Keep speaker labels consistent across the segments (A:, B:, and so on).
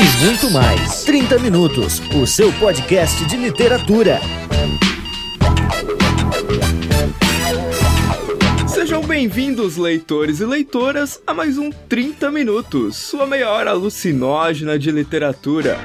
A: e muito mais. 30 Minutos, o seu podcast de literatura.
B: Sejam bem-vindos, leitores e leitoras, a mais um 30 Minutos, sua meia hora alucinógena de literatura.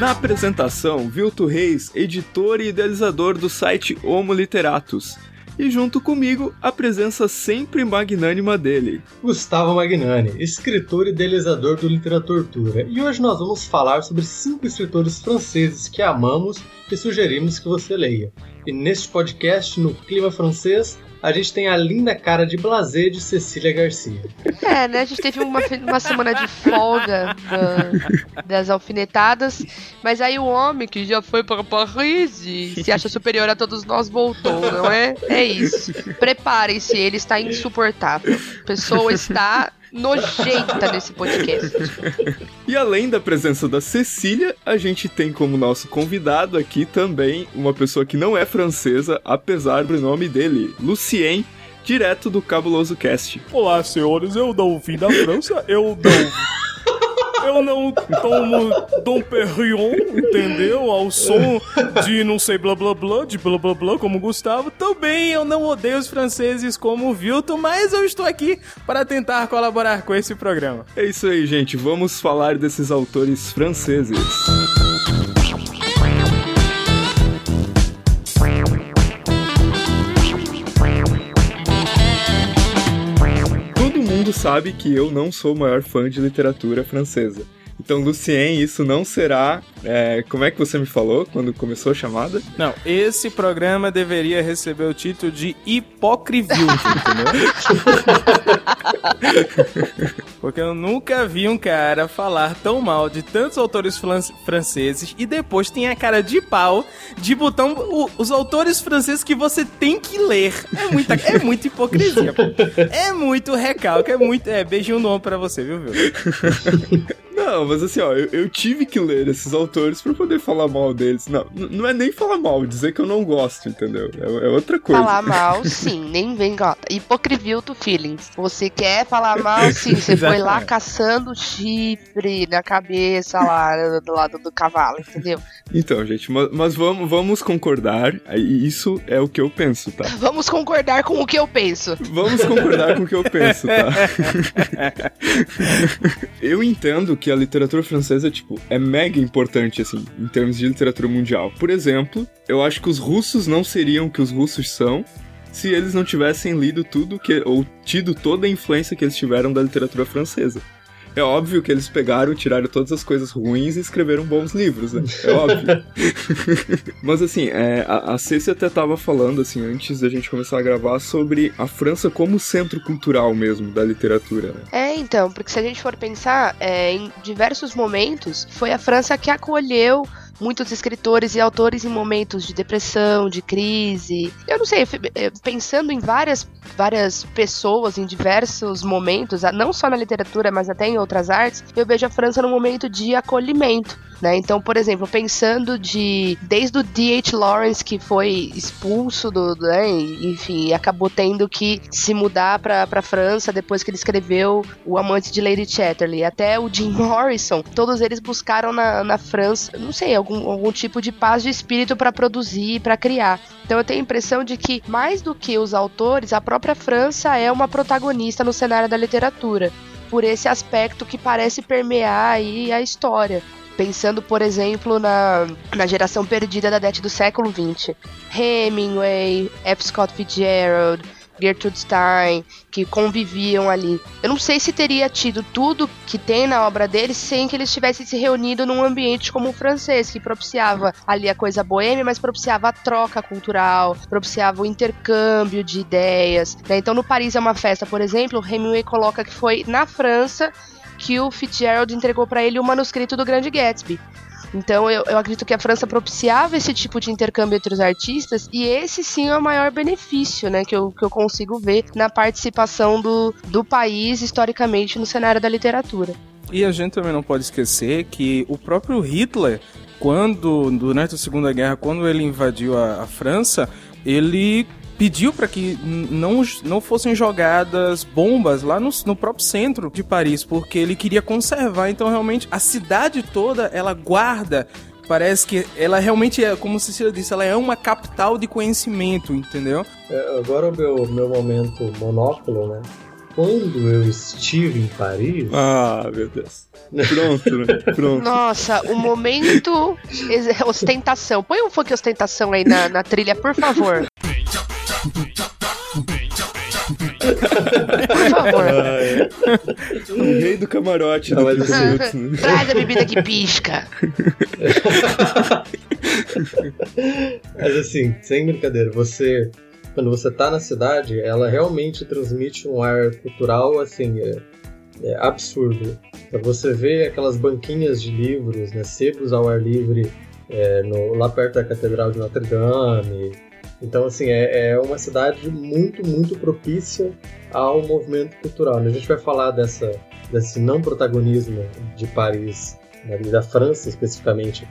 B: Na apresentação, Vilto Reis, editor e idealizador do site Homo Literatus e junto comigo a presença sempre magnânima dele.
C: Gustavo Magnani, escritor e idealizador do Literatura. E hoje nós vamos falar sobre cinco escritores franceses que amamos e sugerimos que você leia. E neste podcast, no clima francês, a gente tem a linda cara de blazer de Cecília Garcia.
D: É, né? A gente teve uma, uma semana de folga da, das alfinetadas, mas aí o homem que já foi para Paris e se acha superior a todos nós voltou, não é? É isso. Preparem-se, ele está insuportável. A pessoa está nojenta nesse podcast.
B: E além da presença da Cecília, a gente tem como nosso convidado aqui também uma pessoa que não é francesa, apesar do nome dele, Lucien, direto do Cabuloso Cast.
E: Olá, senhores, eu não vim da França, eu não eu não tomo Dom Perignon, entendeu? Ao som de não sei blá blá blá, de blá blá blá, como Gustavo. Também eu não odeio os franceses como o Vilton, mas eu estou aqui para tentar colaborar com esse programa.
B: É isso aí, gente. Vamos falar desses autores franceses. Sabe que eu não sou o maior fã de literatura francesa. Então, Lucien, isso não será. É, como é que você me falou quando começou a chamada?
E: Não, esse programa deveria receber o título de Hipocrivil, entendeu? Porque eu nunca vi um cara falar tão mal de tantos autores franceses e depois tem a cara de pau de botar um, os autores franceses que você tem que ler. É muita, é muita hipocrisia. Pô. É muito recalque, é muito. É, beijinho no ombro pra você, viu, viu?
B: Não, mas assim, ó, eu, eu, tive que ler esses autores pra poder falar mal deles. Não, não é nem falar mal, dizer que eu não gosto, entendeu? É, é outra coisa.
D: Falar mal, sim, nem vem, gota. Hipocrivil to feelings. Você quer falar mal, sim, você foi lá caçando chifre na cabeça lá do lado do cavalo, entendeu?
B: Então, gente, mas, mas vamos, vamos concordar, isso é o que eu penso, tá?
D: Vamos concordar com o que eu penso.
B: Vamos concordar com o que eu penso, tá? eu entendo que que a literatura francesa, tipo, é mega importante, assim, em termos de literatura mundial. Por exemplo, eu acho que os russos não seriam o que os russos são se eles não tivessem lido tudo que, ou tido toda a influência que eles tiveram da literatura francesa. É óbvio que eles pegaram, tiraram todas as coisas ruins e escreveram bons livros, né? É óbvio. Mas assim, é, a, a Ceci até tava falando, assim, antes da gente começar a gravar, sobre a França como centro cultural mesmo da literatura, né?
D: É, então, porque se a gente for pensar, é, em diversos momentos, foi a França que acolheu muitos escritores e autores em momentos de depressão, de crise. Eu não sei, eh, pensando em várias, várias pessoas em diversos momentos, não só na literatura, mas até em outras artes, eu vejo a França num momento de acolhimento. Né? Então, por exemplo, pensando de desde o D.H. Lawrence que foi expulso do, né, enfim, acabou tendo que se mudar para para França depois que ele escreveu O Amante de Lady Chatterley, até o Jim Morrison, todos eles buscaram na, na França, não sei, algum, algum tipo de paz de espírito para produzir, para criar. Então eu tenho a impressão de que mais do que os autores, a própria França é uma protagonista no cenário da literatura por esse aspecto que parece permear aí a história. Pensando, por exemplo, na, na geração perdida da década do século XX. Hemingway, F. Scott Fitzgerald, Gertrude Stein, que conviviam ali. Eu não sei se teria tido tudo que tem na obra deles sem que eles tivessem se reunido num ambiente como o francês, que propiciava ali a coisa boêmia, mas propiciava a troca cultural, propiciava o intercâmbio de ideias. Né? Então, no Paris é uma festa, por exemplo, Hemingway coloca que foi na França que o Fitzgerald entregou para ele o manuscrito do Grande Gatsby. Então eu, eu, acredito que a França propiciava esse tipo de intercâmbio entre os artistas e esse sim é o maior benefício, né, que eu, que eu consigo ver na participação do, do país historicamente no cenário da literatura.
E: E a gente também não pode esquecer que o próprio Hitler, quando durante a Segunda Guerra, quando ele invadiu a, a França, ele pediu para que não, não fossem jogadas bombas lá no, no próprio centro de Paris, porque ele queria conservar. Então, realmente, a cidade toda ela guarda parece que ela realmente é, como Cecília disse, ela é uma capital de conhecimento, entendeu?
C: É, agora o meu, meu momento monóculo, né? Quando eu estive em Paris.
B: Ah, meu Deus. Pronto, né? Pronto.
D: Nossa, o momento ostentação. Põe um funk ostentação aí na, na trilha, por favor. Por favor.
B: Ah, é. O rei do camarote
C: Não,
B: do
C: mas assim-
B: 30 minutos, né?
D: Traz a bebida que pisca.
C: Mas assim, sem brincadeira, você. Quando você tá na cidade, ela realmente transmite um ar cultural, assim, é, é absurdo. Então você vê aquelas banquinhas de livros, né, sebos ao ar livre, é, no- lá perto da Catedral de Notre Dame. Então, assim, é, é uma cidade muito, muito propícia ao movimento cultural. né? A gente vai falar dessa, desse não protagonismo de Paris, né, da França especificamente,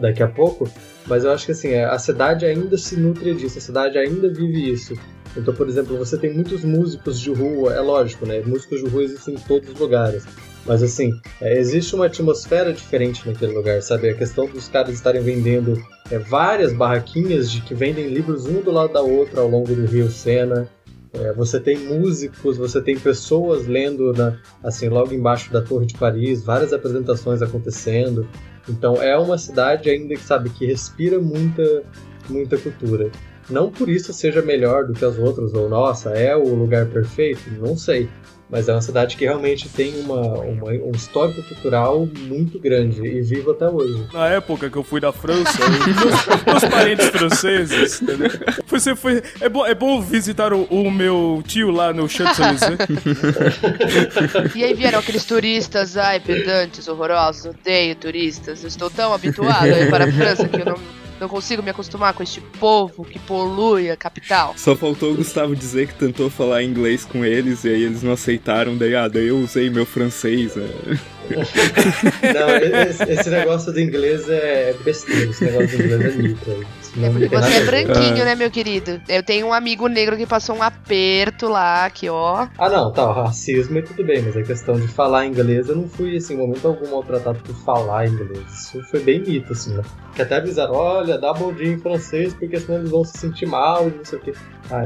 C: daqui a pouco, mas eu acho que assim, a cidade ainda se nutre disso, a cidade ainda vive isso. Então, por exemplo, você tem muitos músicos de rua, é lógico, né? Músicos de rua existem em todos os lugares. Mas assim, é, existe uma atmosfera diferente naquele lugar, sabe? A questão dos caras estarem vendendo é, várias barraquinhas de que vendem livros um do lado da outra ao longo do Rio Sena. É, você tem músicos, você tem pessoas lendo na, assim logo embaixo da Torre de Paris, várias apresentações acontecendo. Então é uma cidade ainda que sabe que respira muita muita cultura. Não por isso seja melhor do que as outras ou nossa é o lugar perfeito, não sei. Mas é uma cidade que realmente tem uma, uma- um histórico cultural muito grande e vivo até hoje.
E: Na época que eu fui da França, meus, meus parentes franceses, entendeu? Você foi, é, bom, é bom visitar o, o meu tio lá no Champs-Élysées.
D: E aí vieram aqueles turistas, ai, pedantes, horrorosos, odeio turistas. Eu estou tão habituado a ir para a França que eu não, não consigo me acostumar com este povo que polui a capital.
B: Só faltou o Gustavo dizer que tentou falar inglês com eles e aí eles não aceitaram, daí, ah, daí eu usei meu francês. né?
C: Não, esse, esse negócio do inglês é besteira, esse negócio do inglês é mito.
D: É porque você é branquinho, né, meu querido? Eu tenho um amigo negro que passou um aperto lá, que ó.
C: Ah, não, tá, o racismo é tudo bem, mas a questão de falar inglês, eu não fui, assim, em momento algum maltratado por falar inglês. Isso foi bem mito, assim, né? Que até avisaram, olha, dá bom dia em francês, porque senão eles vão se sentir mal e não sei o quê.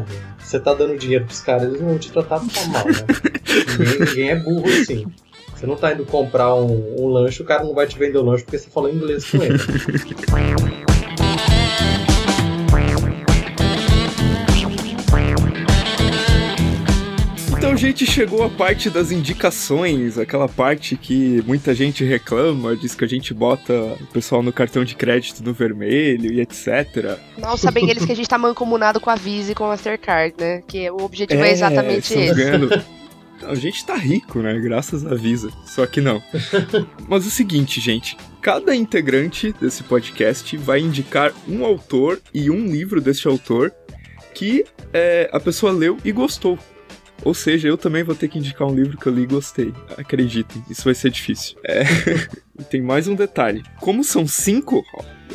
C: Gente, você tá dando dinheiro pros caras, eles não vão te tratar tão mal, né? ninguém, ninguém é burro assim. Você não tá indo comprar um, um lanche, o cara não vai te vender o lanche porque você falou inglês com ele.
B: gente, chegou a parte das indicações, aquela parte que muita gente reclama, diz que a gente bota o pessoal no cartão de crédito no vermelho e etc.
D: Mal sabem eles que a gente tá mancomunado com a Visa e com a Mastercard, né? Que o objetivo é, exatamente
B: estamos
D: esse.
B: ganhando- A gente tá rico, né? Graças à Visa. Só que não. Mas o seguinte, gente. Cada integrante desse podcast vai indicar um autor e um livro deste autor que é, a pessoa leu e gostou. Ou seja, eu também vou ter que indicar um livro que eu li e gostei. Acreditem, isso vai ser difícil. É, tem mais um detalhe. Como são cinco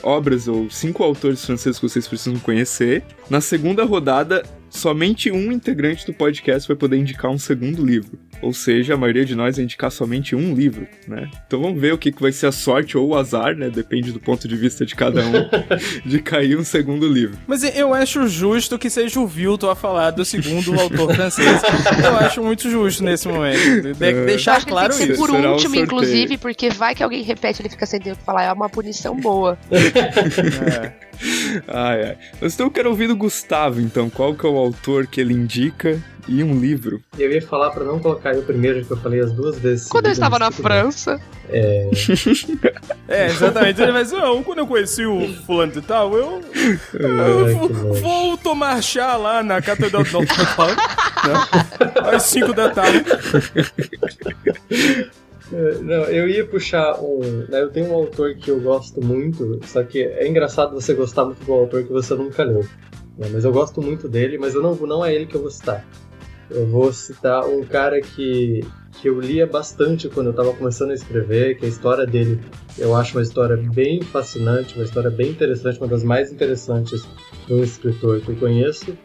B: obras ou cinco autores franceses que vocês precisam conhecer, na segunda rodada, somente um integrante do podcast vai poder indicar um segundo livro. Ou seja, a maioria de nós vai indicar somente um livro, né? Então vamos ver o que que vai ser a sorte ou o azar, né? Depende do ponto de vista de cada um, de cair um segundo livro.
E: Mas eu acho justo que seja o Vilton a falar do segundo autor francês. Eu acho muito justo nesse momento. De-
B: É.
E: Deixar
D: acho que
E: claro
D: tem que ser
E: isso.
D: por
B: Será
D: último,
B: sorteio.
D: inclusive, porque vai que alguém repete ele fica sem tempo falar. É uma punição boa.
E: É.
B: Ai, ai. Mas então eu quero ouvir do Gustavo, então. Qual que é o autor que ele indica e um livro?
C: E eu ia falar pra não colocar eu primeiro, que eu falei as duas vezes.
D: Quando eu estava na
C: mas.
D: França,
E: É, exatamente. Ele vai dizer, "Não, quando eu conheci o fulano de tal, eu, eu vou, vou tomar chá lá na Catedral de Notre Dame, né? Às 5 da tarde.
C: É, Não, eu ia puxar um. né, eu tenho um autor que eu gosto muito, só que é engraçado você gostar muito do autor que você nunca leu. né, Mas eu gosto muito dele, mas eu não, não é ele que eu vou citar. Eu vou citar um cara que, que eu lia bastante quando eu estava começando a escrever, que a história dele eu acho uma história bem fascinante, uma história bem interessante, uma das mais interessantes de um escritor que eu conheço.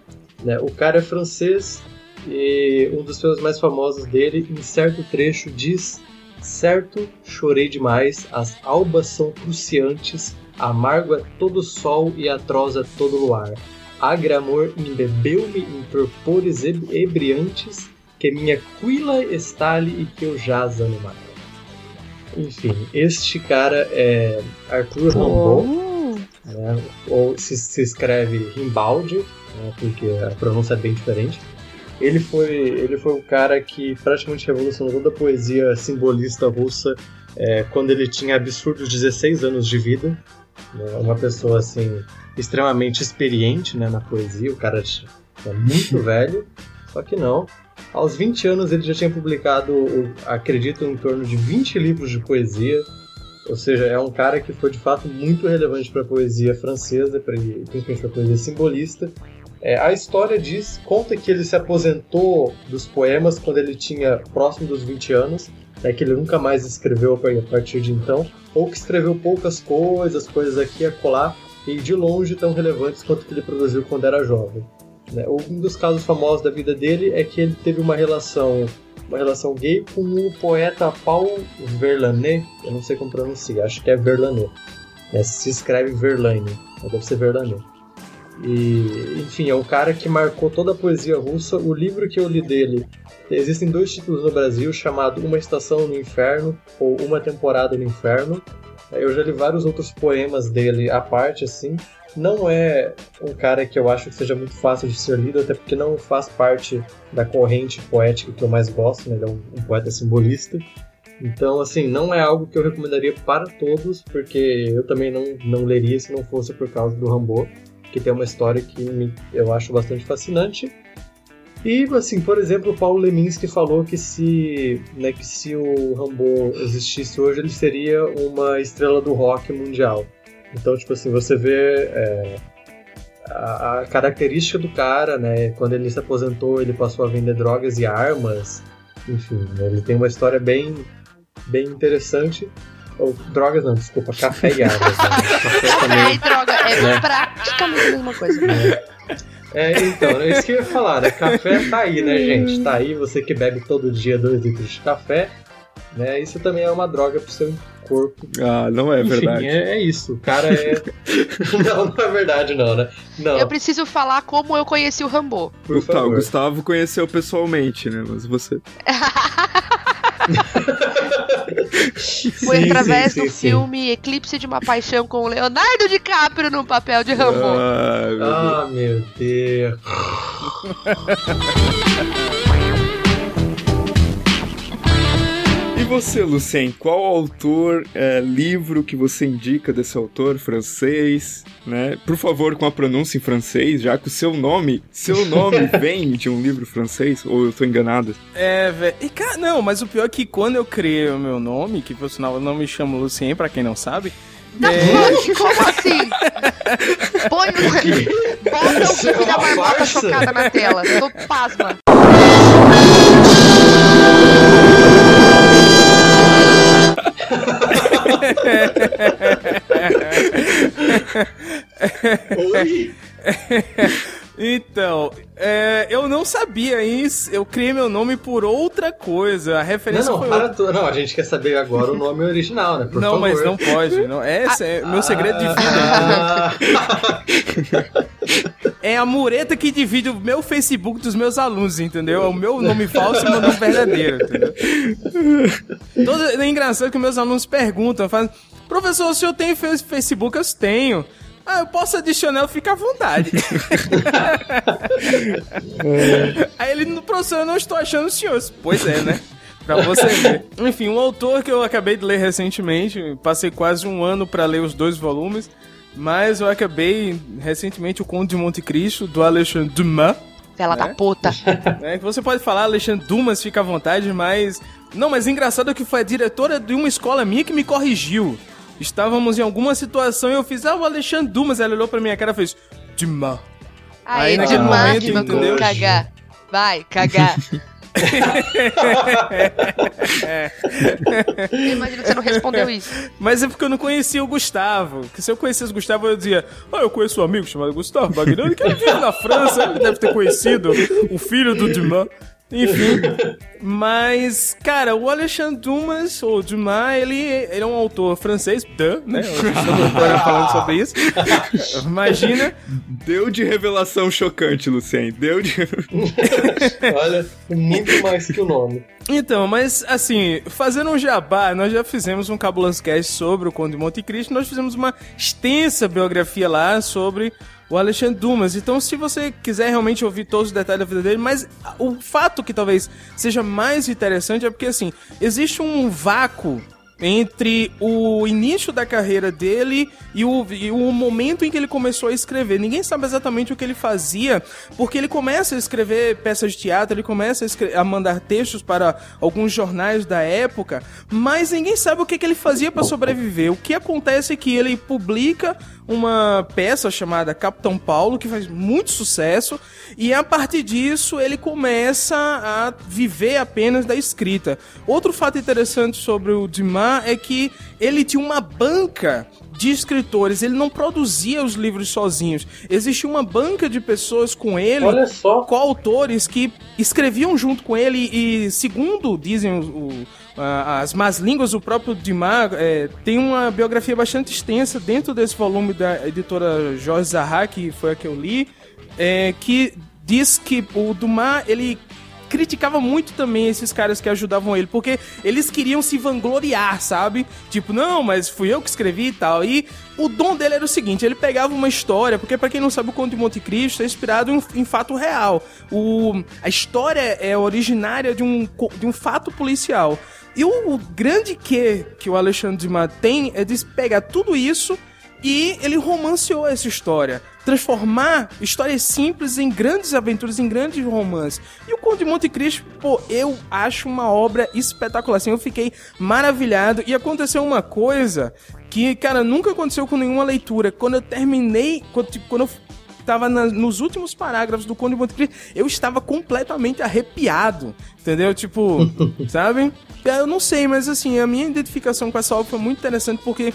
C: Né? O cara é francês e um dos filmes mais famosos dele, em certo trecho, diz: Certo, chorei demais, as albas são cruciantes, amargo é todo sol e atroz é todo luar. Agramor embebeu-me em torpores ebriantes, que minha quila estale e que eu jaza no mar. Enfim, este cara é Arthur Rimbaud, né? ou se, se escreve Rimbaldi, né? porque a pronúncia é bem diferente. Ele foi, ele foi o cara que praticamente revolucionou toda a poesia simbolista russa é, quando ele tinha absurdos 16 anos de vida. Né? Uma pessoa assim extremamente experiente né, na poesia, o cara é muito velho, só que não. Aos 20 anos ele já tinha publicado, acredito, em torno de 20 livros de poesia. Ou seja, é um cara que foi de fato muito relevante para a poesia francesa, principalmente para a poesia simbolista. É, a história diz, conta que ele se aposentou dos poemas quando ele tinha próximo dos 20 anos, né, que ele nunca mais escreveu a partir de então, ou que escreveu poucas coisas, coisas aqui e acolá, e de longe tão relevantes quanto que ele produziu quando era jovem. Né? Um dos casos famosos da vida dele é que ele teve uma relação uma relação gay com o poeta Paul Verlaine, eu não sei como pronunciar, acho que é Verlaine. Né? Se escreve Verlaine, deve ser Verlaine. E, enfim, é um cara que marcou toda a poesia russa. O livro que eu li dele, existem dois títulos no Brasil, chamado Uma Estação no Inferno ou Uma Temporada no Inferno. Eu já li vários outros poemas dele à parte, assim. Não é um cara que eu acho que seja muito fácil de ser lido, até porque não faz parte da corrente poética que eu mais gosto, né? Ele é um, um poeta simbolista. Então, assim, não é algo que eu recomendaria para todos, porque eu também não, não leria se não fosse por causa do Rambo, que tem uma história que me, eu acho bastante fascinante. E, assim, por exemplo, o Paulo Leminski falou que se, né, que se o Rambo existisse hoje, ele seria uma estrela do rock mundial. Então, tipo assim, você vê é, a, a, característica do cara, né? Quando ele se aposentou, ele passou a vender drogas e armas. Enfim, né, ele tem uma história bem, bem interessante. Ou, drogas não, desculpa, café e armas. Né?
D: Café, também, e droga, é né? praticamente a mesma coisa.
C: É. Então, é isso que eu ia falar, né? Café tá aí, né, gente? Tá aí, você que bebe todo dia dois litros de café, né? Isso também é uma droga pro seu corpo.
B: Ah, não é
C: Enfim,
B: verdade.
C: É, é isso. O cara é. não, não é verdade, não, né? Não.
D: Eu preciso falar como eu conheci o Rambo.
C: Por
B: tá, o Gustavo conheceu pessoalmente, né? Mas você.
D: Foi sim, através sim, do sim, filme Eclipse de uma Paixão com o Leonardo DiCaprio no papel de Rambo.
C: Ah, meu Deus. Ah, meu Deus.
B: você, Lucien, qual autor, é, livro que você indica desse autor francês, né? Por favor, com a pronúncia em francês, já que o seu nome, seu nome vem de um livro francês, ou eu tô enganado?
E: É, velho. E cara, não, mas o pior é que quando eu criei o meu nome, que por sinal eu não me chamo Lucien, pra quem não sabe,
D: é... Como assim? Põe o. Bota o filho da marmota chocada na tela. Tô pasma.
C: Oi?
E: Então, é, eu não sabia isso. Eu criei meu nome por outra coisa. A referência
C: não, não,
E: foi
C: para
E: outra.
C: Tu, não, a gente quer saber agora o nome original, né? Por
E: não,
C: favor.
E: mas não pode. Não, esse é meu segredo de vida. Ah. é a mureta que divide o meu Facebook dos meus alunos, entendeu? É o meu nome falso e o meu nome verdadeiro, entendeu? Todo, é engraçado que meus alunos perguntam, fazem, professor, o senhor tem Facebook? Eu tenho. Ah, eu posso adicionar, fica à vontade. Aí ele, professor, eu não estou achando o senhor. Pois é, né? Pra você ver. Enfim, um autor que eu acabei de ler recentemente, passei quase um ano para ler os dois volumes, mas eu acabei recentemente o Conto de Monte Cristo, do Alexandre Dumas.
D: Ela né? da puta.
E: É, você pode falar Alexandre Dumas, fica à vontade, mas... Não, mas engraçado é que foi a diretora de uma escola minha que me corrigiu. Estávamos em alguma situação e eu fiz, ah, o Alexandre Dumas. Ela olhou pra minha cara e fez, Dima.
D: Aí, Aí naquele momento, entendeu? Cagar. Vai, cagar. Eu imagino que você não respondeu isso.
E: Mas é porque eu não conhecia o Gustavo. Porque se eu conhecesse o Gustavo, eu dizia: Ah, eu conheço um amigo chamado Gustavo Bagnani, que ele vive na França, ele deve ter conhecido o filho do Dumas. Enfim, mas, cara, o Alexandre Dumas, ou Dumas, ele, ele é um autor francês, duh, né? Estamos agora falando sobre isso. Imagina.
B: Deu de revelação chocante, Lucien. Deu de.
C: Olha, muito mais que o nome.
E: Então, mas assim, fazendo um jabá, nós já fizemos um Cabuloso Cast sobre o Conde de Monte Cristo, nós fizemos uma extensa biografia lá sobre o Alexandre Dumas. Então, se você quiser realmente ouvir todos os detalhes da vida dele, mas o fato que talvez seja mais interessante é porque, assim, existe um vácuo entre o início da carreira dele e o, e o momento em que ele começou a escrever. Ninguém sabe exatamente o que ele fazia, porque ele começa a escrever peças de teatro, ele começa a, a mandar textos para alguns jornais da época, mas ninguém sabe o que, que ele fazia para sobreviver. O que acontece é que ele publica uma peça chamada Capitão Paulo, que faz muito sucesso, e a partir disso ele começa a viver apenas da escrita. Outro fato interessante sobre o Dumas é que ele tinha uma banca de escritores, ele não produzia os livros sozinhos. Existia uma banca de pessoas com ele, coautores que escreviam junto com ele e, segundo dizem o, o as más línguas, o próprio Dumas é, tem uma biografia bastante extensa dentro desse volume da editora Jorge Zaha, que foi a que eu li, é, que diz que o Dumas ele criticava muito também esses caras que ajudavam ele, porque eles queriam se vangloriar, sabe? Tipo, não, mas fui eu que escrevi e tal. E o dom dele era o seguinte: ele pegava uma história, porque para quem não sabe, o Conto de Monte Cristo é inspirado em, em fato real. O, a história é originária de um, de um fato policial. E o, o grande que que o Alexandre Dumas tem é de pegar tudo isso e ele romanceou essa história. Transformar histórias simples em grandes aventuras, em grandes romances. E o Conde de Monte Cristo, pô, eu acho uma obra espetacular. Assim, eu fiquei maravilhado. E aconteceu uma coisa que, cara, nunca aconteceu com nenhuma leitura. Quando eu terminei, quando, tipo, quando eu estava nos últimos parágrafos do Conde de Monte Cristo, eu estava completamente arrepiado, entendeu? Tipo, sabe? Eu não sei, mas assim, a minha identificação com essa obra foi muito interessante porque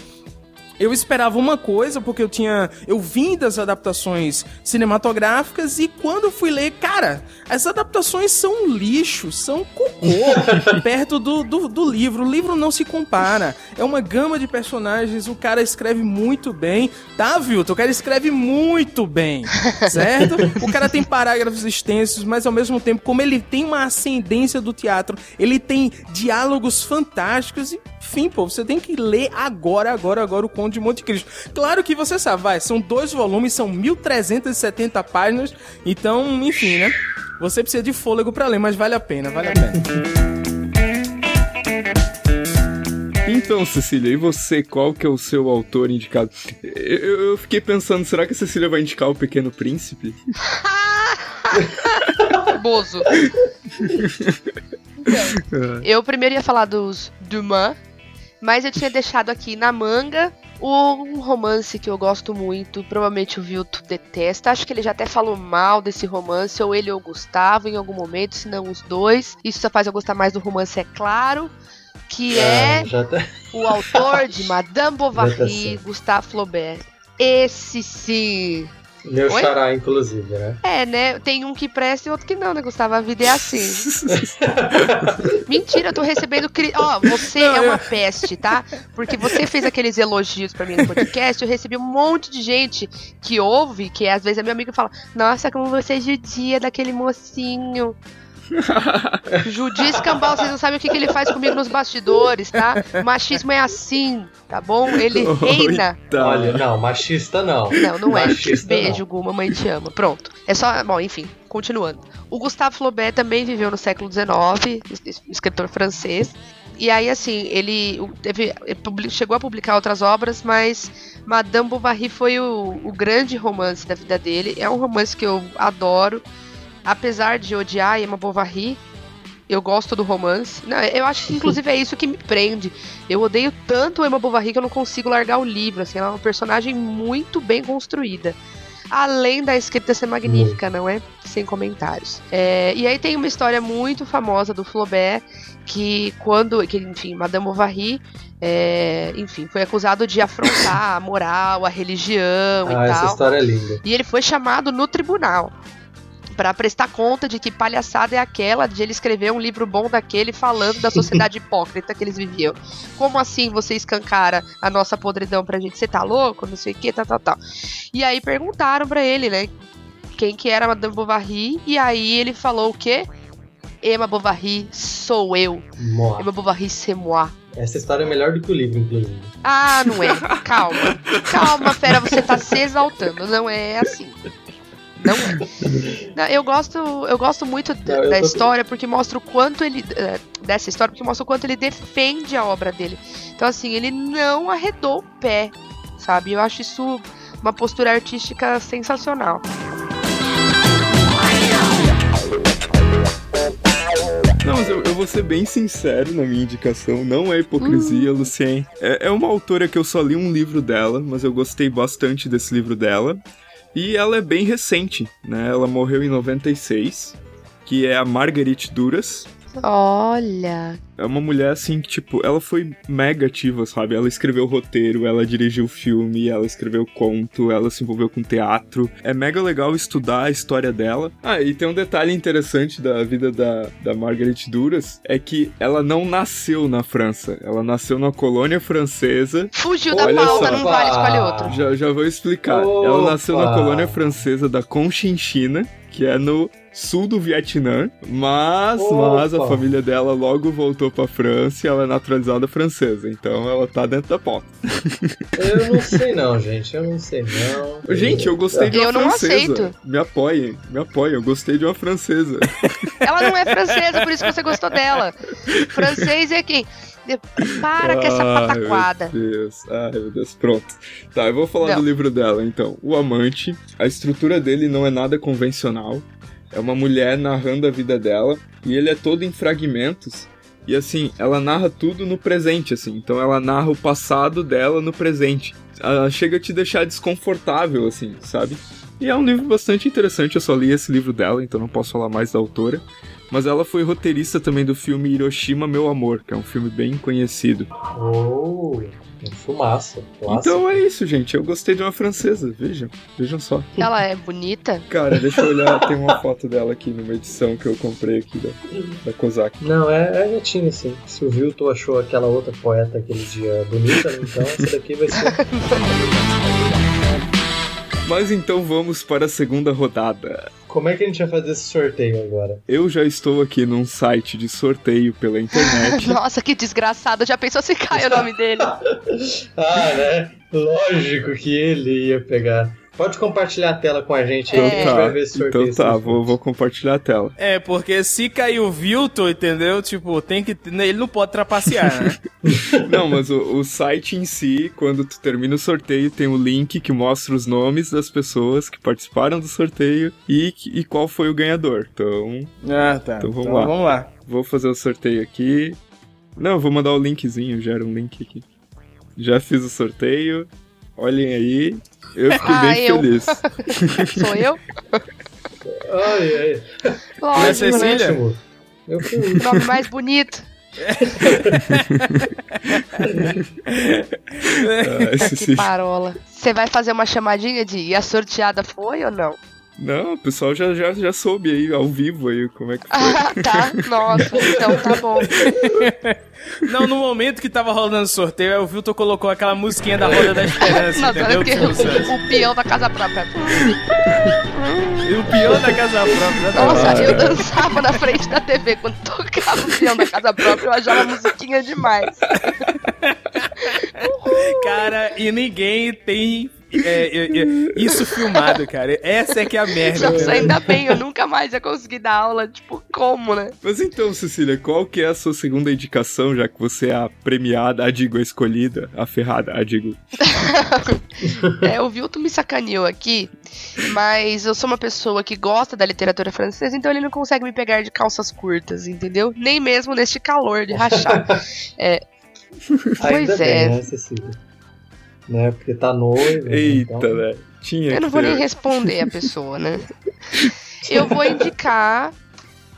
E: eu esperava uma coisa, porque eu tinha. Eu vim das adaptações cinematográficas e quando eu fui ler, cara, as adaptações são lixo, são cocô perto do, do, do, livro. O livro não se compara. É uma gama de personagens, o cara escreve muito bem. Tá, Vilton? O cara escreve muito bem, certo? O cara tem parágrafos extensos, mas ao mesmo tempo, como ele tem uma ascendência do teatro, ele tem diálogos fantásticos e enfim, pô, você tem que ler agora, agora, agora o Conde de Monte Cristo. Claro que você sabe, vai, são dois volumes, são 1370 páginas, então, enfim, né? Você precisa de fôlego para ler, mas vale a pena, vale a pena.
B: Então, Cecília, e você, qual que é o seu autor indicado? Eu, eu fiquei pensando, será que a Cecília vai indicar o Pequeno Príncipe?
D: Bozo. Então, eu primeiro ia falar dos Dumas, mas eu tinha deixado aqui na manga um romance que eu gosto muito, provavelmente o Vilto detesta. Acho que ele já até falou mal desse romance, ou ele ou o Gustavo em algum momento, se não os dois. Isso só faz eu gostar mais do romance, é claro. Que é, é tá... o autor de Madame Bovary, tá Gustave Flaubert. Esse sim
C: meu Oi? xará, inclusive, né?
D: É, né? Tem um que presta e outro que não, né, Gustavo? A vida é assim. Mentira, eu tô recebendo. Cri... Ó, oh, você não, é uma eu... peste, tá? Porque você fez aqueles elogios pra mim no podcast, eu recebi um monte de gente que ouve, que às vezes é meu amigo e fala: Nossa, como você é judia daquele mocinho. Judiz Cambal, vocês não sabem o que, que ele faz comigo nos bastidores, tá? O machismo é assim, tá bom? Ele reina.
C: Olha, não, machista não.
D: Não, não é. machista é. Beijo, não. Gu, mamãe te ama. Pronto. É só. Bom, enfim, continuando. O Gustave Flaubert também viveu no século XIX, escritor francês. E aí, assim, ele, teve, chegou a publicar outras obras, mas Madame Bovary foi o, o grande romance da vida dele. É um romance que eu adoro apesar de odiar Emma Bovary, eu gosto do romance. Não, eu acho que inclusive é isso que me prende. Eu odeio tanto Emma Bovary que eu não consigo largar o livro. Assim, ela é uma personagem muito bem construída. além da escrita ser magnífica, não é? Sem comentários. É, e aí tem uma história muito famosa do Flaubert, que quando, que, enfim, Madame Bovary, é, enfim, foi acusado de afrontar a moral, a religião
C: Ah,
D: e
C: essa
D: tal.
C: história é linda.
D: E ele foi chamado no tribunal para prestar conta de que palhaçada é aquela de ele escrever um livro bom daquele falando da sociedade hipócrita que eles viviam. Como assim você escancara a nossa podridão pra gente? Você tá louco? Não sei o que, tal, tal, tal. E aí perguntaram pra ele, né? Quem que era Madame Bovary? E aí ele falou o quê? Emma Bovary sou eu.
C: Moa.
D: Emma Bovary c'est moi.
C: Essa história é melhor do que o livro, inclusive.
D: Ah, não é. Calma. Calma, fera, você tá se exaltando. Não é assim. Não. Não, Eu gosto, eu gosto muito da,
C: Não,
D: da história porque mostra o quanto ele. eh, dessa história, porque mostra o quanto ele defende a obra dele. Então, assim, ele não arredou o pé, sabe? Eu acho isso uma postura artística sensacional.
B: Não, mas eu, eu vou ser bem sincero na minha indicação, não é hipocrisia, Lucien. É, é uma autora que eu só li um livro dela, mas eu gostei bastante desse livro dela. E ela é bem recente, né? Ela morreu em 96, que é a Marguerite Duras.
D: Olha.
B: É uma mulher assim que, tipo, ela foi mega ativa, sabe? Ela escreveu roteiro, ela dirigiu filme, ela escreveu conto, ela se envolveu com teatro. É mega legal estudar a história dela. Ah, e tem um detalhe interessante da vida da, da Margaret Duras: é que ela não nasceu na França. Ela nasceu na colônia francesa.
D: Fugiu da
B: Olha
D: pauta,
B: só.
D: não vale escolher outro.
B: Já, já vou explicar. Ela nasceu na
C: Opa.
B: colônia francesa da Conchinchina, que é no sul do Vietnã, mas, mas a
C: Opa.
B: família dela logo voltou pra França e ela é naturalizada francesa, então ela tá dentro da pauta.
C: Eu não sei não, gente. Eu não sei não.
B: Gente, eu gostei de uma
D: Eu não
B: francesa.
D: aceito.
B: Me apoiem, me apoiem, eu gostei de uma francesa.
D: Ela não é francesa, por isso que você gostou dela. Francês é quem? Para com essa
B: Ai,
D: pataquada.
B: Meu Deus, ai meu Deus, pronto. Tá, eu vou falar
D: Não.
B: do livro dela, então. O Amante. A estrutura dele não é nada convencional. É uma mulher narrando a vida dela. E ele é todo em fragmentos. E assim, ela narra tudo no presente, assim. Então ela narra o passado dela no presente. Ela chega a te deixar desconfortável, assim, sabe? E é um livro bastante interessante. Eu só li esse livro dela, então não posso falar mais da autora. Mas ela foi roteirista também do filme Hiroshima, Meu Amor, que é um filme bem conhecido.
C: Oh, um fumaça. Clássico.
B: Então é isso, gente. Eu gostei de uma francesa. Vejam, vejam só.
D: Ela é bonita?
B: Cara, deixa eu olhar. Tem uma foto dela aqui numa edição que eu comprei aqui da, da Kozak.
C: Não, é, é gatinho, sim. Se o Vilton achou aquela outra poeta aquele dia bonita, então essa daqui vai ser.
B: Mas então vamos para a segunda rodada.
C: Como é que a gente vai fazer esse sorteio agora?
B: Eu já estou aqui num site de sorteio pela internet.
D: Nossa, que desgraçado. Já pensou se cai o nome dele?
C: Ah, né? Lógico que ele ia pegar. Pode compartilhar a tela com a gente aí, que a gente vai ver esse sorteio.
B: então tá, vou, vou compartilhar a tela.
E: É, porque se cair o Vilton, entendeu? Tipo, tem que. Ele não pode trapacear, né?
B: Não, mas o, o site em si, quando tu termina o sorteio, tem o link que mostra os nomes das pessoas que participaram do sorteio e, e qual foi o ganhador. Então,
E: Ah, tá.
B: Então vamos
E: Então
B: lá.
E: Vamos lá.
B: Vou fazer o sorteio aqui. Não, eu vou mandar o linkzinho, gera um link aqui. Já fiz o sorteio. Olhem aí. Eu fiquei
D: Ah,
B: bem
D: eu.
B: feliz.
D: Sou eu?
C: Ai, ai.
E: Não é
D: Lógico, né?
E: Cecília?
C: Eu fui o
D: Nome mais bonito.
B: Ah,
D: Que parola. Você vai fazer uma chamadinha de e a sorteada foi ou não?
B: Não, o pessoal já, já, já soube aí, ao vivo aí, como é que foi.
D: Ah, tá. Nossa, então tá bom.
E: Não, no momento que tava rolando o sorteio, aí o Vilton colocou aquela musiquinha da Roda da Esperança,
D: Nossa,
E: entendeu? Santos?
D: o, o peão da casa própria.
E: E o peão da casa própria. né?
D: Nossa, eu dançava na frente da TV quando tocava o peão da casa própria, eu achava a musiquinha demais.
E: Cara, e ninguém tem é, é, é, isso filmado, cara. Essa é que é a merda.
D: Nossa, ainda bem, eu nunca mais ia conseguir dar aula, tipo, como, né?
B: Mas então, Cecília, qual que é a sua segunda indicação, já que você é a premiada, a digo, a escolhida, a ferrada, a digo?
D: É, o Vilton me sacaneou aqui, mas eu sou uma pessoa que gosta da literatura francesa, então ele não consegue me pegar de calças curtas, entendeu? Nem mesmo neste calor de rachar.
C: Ainda
D: Pois
C: bem,
D: é.
C: né, Cecília? Né? Porque tá noivo. né,
B: Eita,
C: então...
B: velho. Tinha
D: Eu não vou
B: ter.
D: nem responder a pessoa, né? Eu vou indicar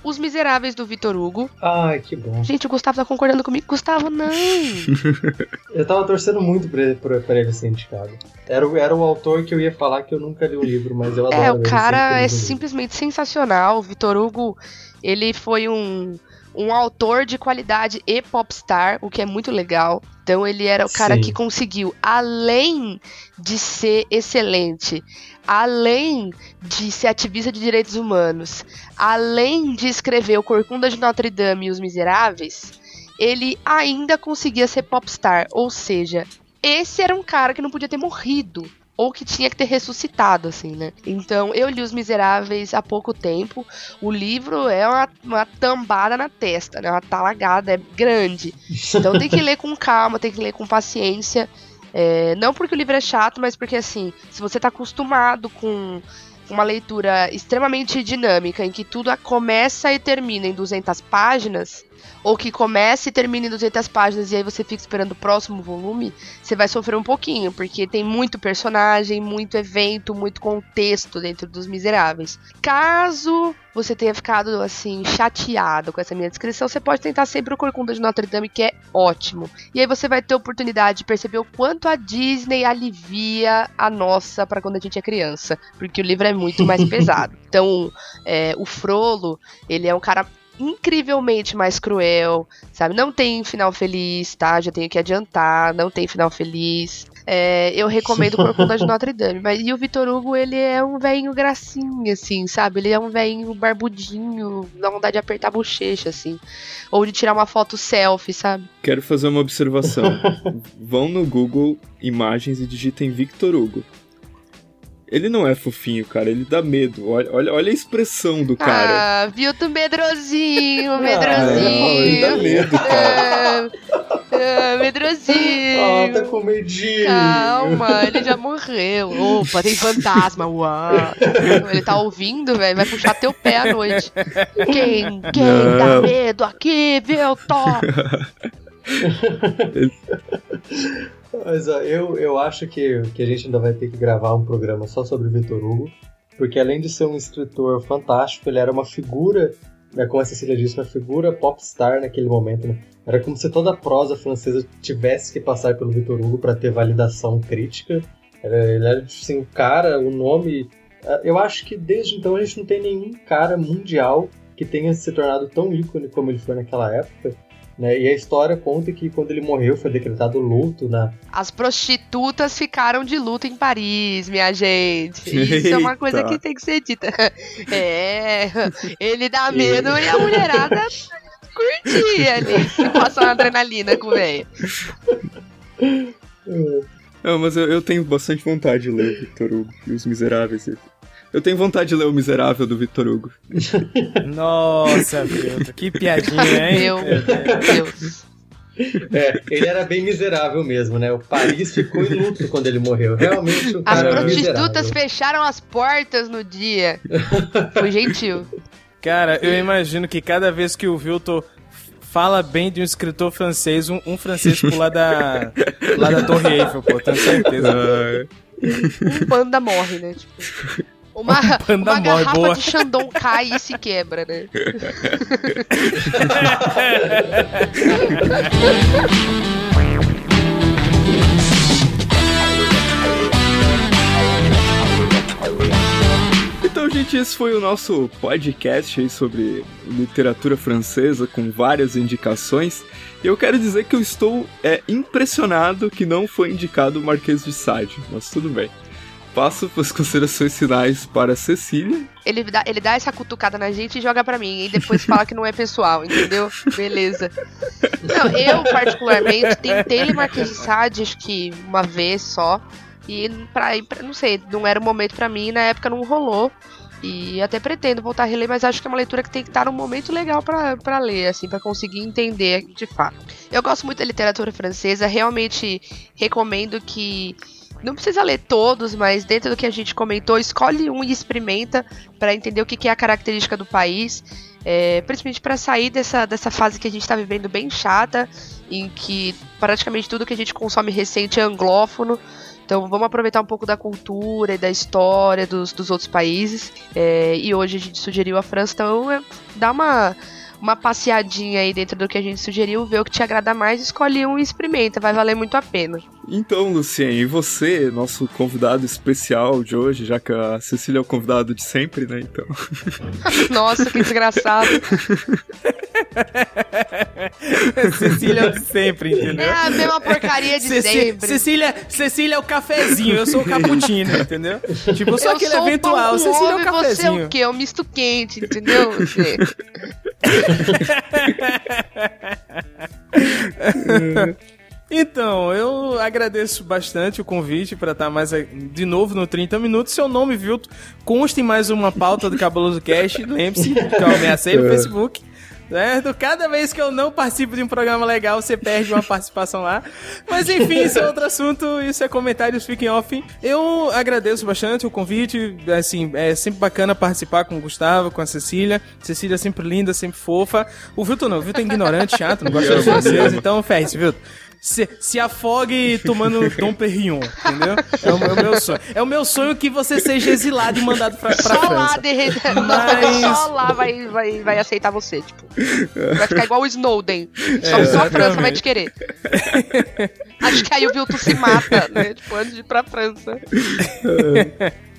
D: Os Miseráveis do Vitor Hugo.
C: Ai, que bom.
D: Gente, o Gustavo tá concordando comigo. Gustavo, não!
C: Eu tava torcendo muito pra ele, pra, pra ele ser indicado. Era, o- era o autor que eu ia falar que eu nunca li o livro, mas eu adoro
D: É, o cara é simplesmente sensacional. O Vitor Hugo, ele foi um, um autor de qualidade e popstar, o que é muito legal. Então ele era o cara
C: Sim.
D: que conseguiu, além de ser excelente, além de ser ativista de direitos humanos, além de escrever o Corcunda de Notre Dame e Os Miseráveis, ele ainda conseguia ser popstar. Ou seja, esse era um cara que não podia ter morrido. Ou que tinha que ter ressuscitado, assim, né? Então, eu li Os Miseráveis há pouco tempo. O livro é uma, uma tambada na testa, né? Uma talagada, é grande. Então tem que ler com calma, tem que ler com paciência. É, não porque o livro é chato, mas porque, assim, se você tá acostumado com uma leitura extremamente dinâmica, em que tudo começa e termina em 200 páginas, ou que começa e termina em 200 páginas e aí você fica esperando o próximo volume, você vai sofrer um pouquinho, porque tem muito personagem, muito evento, muito contexto dentro dos Miseráveis. Caso você tenha ficado assim chateado com essa minha descrição, você pode tentar sempre o Corcunda de Notre Dame, que é ótimo. E aí você vai ter a oportunidade de perceber o quanto a Disney alivia a nossa para quando a gente é criança, porque o livro é muito mais pesado. Então, é, o Frollo, ele é um cara incrivelmente mais cruel, sabe? Não tem final feliz, tá? Já tenho que adiantar, não tem final feliz. É, eu recomendo Corcunda de Notre Dame. Mas, e o Vitor Hugo, ele é um velhinho gracinha, assim, sabe? Ele é um velhinho barbudinho, dá vontade de apertar a bochecha, assim. Ou de tirar uma foto selfie, sabe?
B: Quero fazer uma observação. Vão no Google Imagens e digitem Victor Hugo. Ele não é fofinho, cara. Ele dá medo. Olha, olha, olha a expressão do cara.
D: Ah, viu tu medrosinho,
B: ele dá
D: medrosinho.
B: medo, cara.
D: Ah, ah, medrosinho.
C: Ah, tá com medinho.
D: Calma, ele já morreu. Opa, tem fantasma. Uau. Ele tá ouvindo, velho. Vai puxar teu pé à noite. Quem, quem dá medo aqui, viu, Thor?
C: Mas ó, eu, eu acho que, que a gente ainda vai ter que gravar um programa só sobre Vitor Hugo, porque além de ser um escritor fantástico, ele era uma figura, né, como a Cecília disse, uma figura popstar naquele momento. Né? Era como se toda a prosa francesa tivesse que passar pelo Vitor Hugo para ter validação crítica. Ele era assim, o cara, o nome. eh, Eu acho que desde então a gente não tem nenhum cara mundial que tenha se tornado tão ícone como ele foi naquela época. Né? E a história conta que quando ele morreu foi decretado luto na,
D: As prostitutas ficaram de luto em Paris, minha gente. Isso é uma coisa
B: Eita.
D: que tem que ser dita. É, ele dá medo e a mulherada curtia ali. Passar uma adrenalina com o velho.
B: Não, mas eu, eu tenho bastante vontade de ler o Victor Hugo e os Miseráveis. Eu tenho vontade de ler o Miserável do Victor Hugo.
E: Nossa, Vilto, que piadinha, hein?
D: Meu Deus.
C: É, ele era bem miserável mesmo, né? O Paris ficou em luto quando ele morreu. Realmente o
D: As
C: cara era
D: prostitutas
C: miserável.
D: fecharam as portas no dia. Foi gentil.
E: Cara, eu imagino que cada vez que o Vilto fala bem de um escritor francês, um, um francês pular da, lá da Torre Eiffel, pô, tenho certeza.
D: Um panda morre, né? Tipo, uma,
E: panda
D: uma garrafa
E: boa.
D: de Xandão cai e se quebra, né?
B: Então, gente, esse foi o nosso podcast aí sobre literatura francesa com várias indicações. E eu quero dizer que eu estou é, impressionado que não foi indicado o Marquês de Sade, mas tudo bem. Passo as considerações finais para a Cecília.
D: Ele dá, ele dá essa cutucada na gente e joga pra mim. E depois fala que não é pessoal, entendeu? Beleza. Não, eu, particularmente, tentei ler Marquês de Sade, acho que uma vez só. E pra, pra- não sei, não era o momento pra mim, na época não rolou. E até pretendo voltar a reler, mas acho que é uma leitura que tem que estar num momento legal pra ler, assim, pra conseguir entender de fato. Eu gosto muito da literatura francesa, realmente recomendo que não precisa ler todos, mas dentro do que a gente comentou, escolhe um e experimenta pra entender o que que é a característica do país. É, principalmente pra sair dessa, dessa fase que a gente tá vivendo bem chata, em que praticamente tudo que a gente consome recente é anglófono. Então vamos aproveitar um pouco da cultura e da história dos, dos outros países. É, e hoje a gente sugeriu a França, então é, dá uma uma passeadinha aí dentro do que a gente sugeriu, ver o que te agrada mais, escolhe um e experimenta, vai valer muito a pena.
B: Então, Lucien, e você, nosso convidado especial de hoje, já que a Cecília é o convidado de sempre, né? Então.
D: Nossa, que desgraçado.
E: Cecília é o de sempre, entendeu?
D: É a mesma porcaria de
E: Ceci-
D: sempre.
E: Cecília, Cecília é o cafezinho, eu sou o cappuccino, entendeu? Tipo, sou
D: eu
E: aquele
D: sou
E: eventual,
D: com
E: Cecília é o
D: e você é
E: cafezinho.
D: o quê? É o misto quente, entendeu? Você-
E: Então, eu agradeço bastante o convite para estar mais a- de novo no 30 Minutos. Seu nome, Vilto, consta em mais uma pauta do Cabuloso Cast. Lembre-se, que eu ameacei no Facebook. Certo? Cada vez que eu não participo de um programa legal, você perde uma participação lá. Mas enfim, isso é outro assunto, isso é comentários, fiquem off. Eu agradeço bastante o convite, assim, é sempre bacana participar com o Gustavo, com a Cecília. Cecília é sempre linda, sempre fofa. O Vilto não, o Vilto é ignorante, chato, não gosta de francês, então ferre-se, Vilto. Se, se afogue tomando Dom Perignon, entendeu? É o, é o meu sonho. É o meu sonho que você seja exilado e mandado pra, pra
D: Só lá,
E: França.
D: de repente,
E: Mas-
D: só lá vai, vai, vai aceitar você, tipo. Vai ficar igual o Snowden. Só,
E: É,
D: só a França vai te querer. Acho que aí o Vilto se mata, né? Tipo, antes de ir pra França.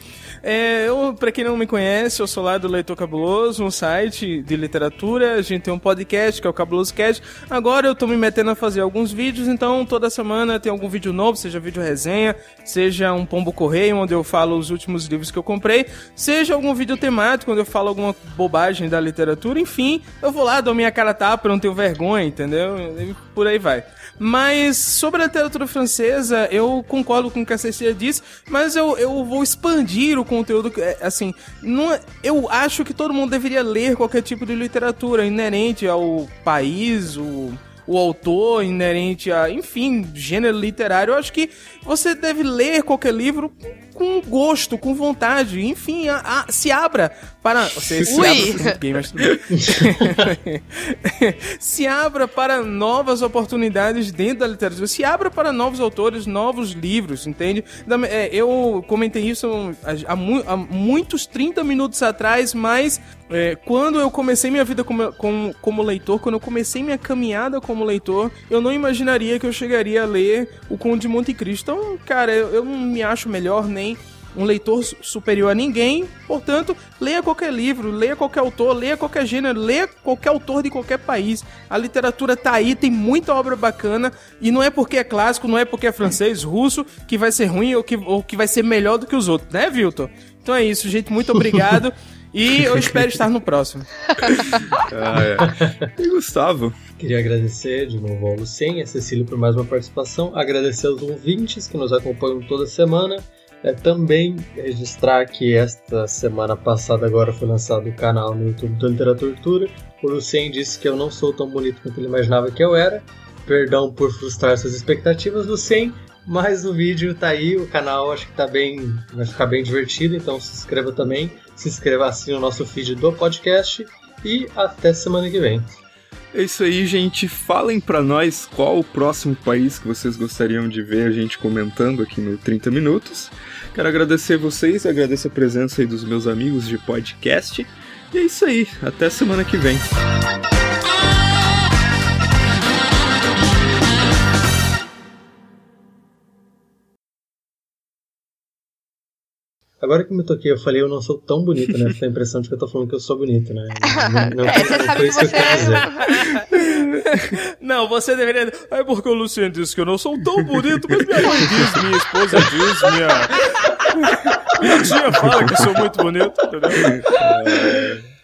E: É, eu, pra quem não me conhece, eu sou lá do Leitor Cabuloso, um site de literatura. A gente tem um podcast que é o Cabuloso Cast. Agora eu tô me metendo a fazer alguns vídeos, então toda semana tem algum vídeo novo, seja vídeo resenha, seja um pombo correio, onde eu falo os últimos livros que eu comprei, seja algum vídeo temático, onde eu falo alguma bobagem da literatura. Enfim, eu vou lá, dou minha cara tapa, não tenho vergonha, entendeu? E por aí vai. Mas sobre a literatura francesa, eu concordo com o que a Cecília disse, mas eu, eu vou expandir o conteúdo. que- é, Assim, não, é- eu acho que todo mundo deveria ler qualquer tipo de literatura inerente ao país, o, o autor, inerente a, enfim, gênero literário. Eu acho que você deve ler qualquer livro com gosto, com vontade, enfim, a- a- se abra para. Você se abra para gay, mas tudo bem. se abra para novas oportunidades dentro da literatura, se abra para novos autores, novos livros, entende? É, eu comentei isso há, há mu- há muitos 30 minutos atrás, mas é, quando eu comecei minha vida como, como, como leitor, quando eu comecei minha caminhada como leitor, eu não imaginaria que eu chegaria a ler o Conde de Monte Cristo. Então, cara, eu, eu não me acho melhor nem um leitor su- superior a ninguém, portanto, leia qualquer livro, leia qualquer autor, leia qualquer gênero, leia qualquer autor de qualquer país. A literatura tá aí, tem muita obra bacana, e não é porque é clássico, não é porque é francês, russo, que vai ser ruim ou que, ou que vai ser melhor do que os outros, né, Vilton? Então é isso, gente, muito obrigado. E eu espero estar no próximo.
B: Ah, é. E Gustavo?
C: Queria agradecer de novo ao Lucien e a Cecília por mais uma participação. Agradecer aos ouvintes que nos acompanham toda semana. É, também registrar que esta semana passada agora foi lançado o canal no YouTube do Literatura. O Lucien disse que eu não sou tão bonito quanto ele imaginava que eu era. Perdão por frustrar suas expectativas, Lucien. Mas o vídeo tá aí, o canal acho que tá bem. vai ficar bem divertido, então se inscreva também. Se inscreva assim no nosso feed do podcast. E até semana que vem.
B: É isso aí, gente. Falem pra nós qual o próximo país que vocês gostariam de ver a gente comentando aqui no 30 Minutos. Quero agradecer vocês, agradecer a presença aí dos meus amigos de podcast. E é isso aí. Até semana que vem.
C: Agora que eu me toquei, eu falei eu não sou tão bonito, né? Fica a impressão de que eu tô falando que eu sou bonito, né? Não, não,
D: É, você
C: não
D: sabe
C: foi isso que eu
D: você
C: quis dizer.
E: Não, você deveria. É porque o Luciano disse que eu não sou tão bonito, mas minha mãe diz, minha esposa diz, minha. Minha tia fala que sou muito bonito, entendeu?
B: É,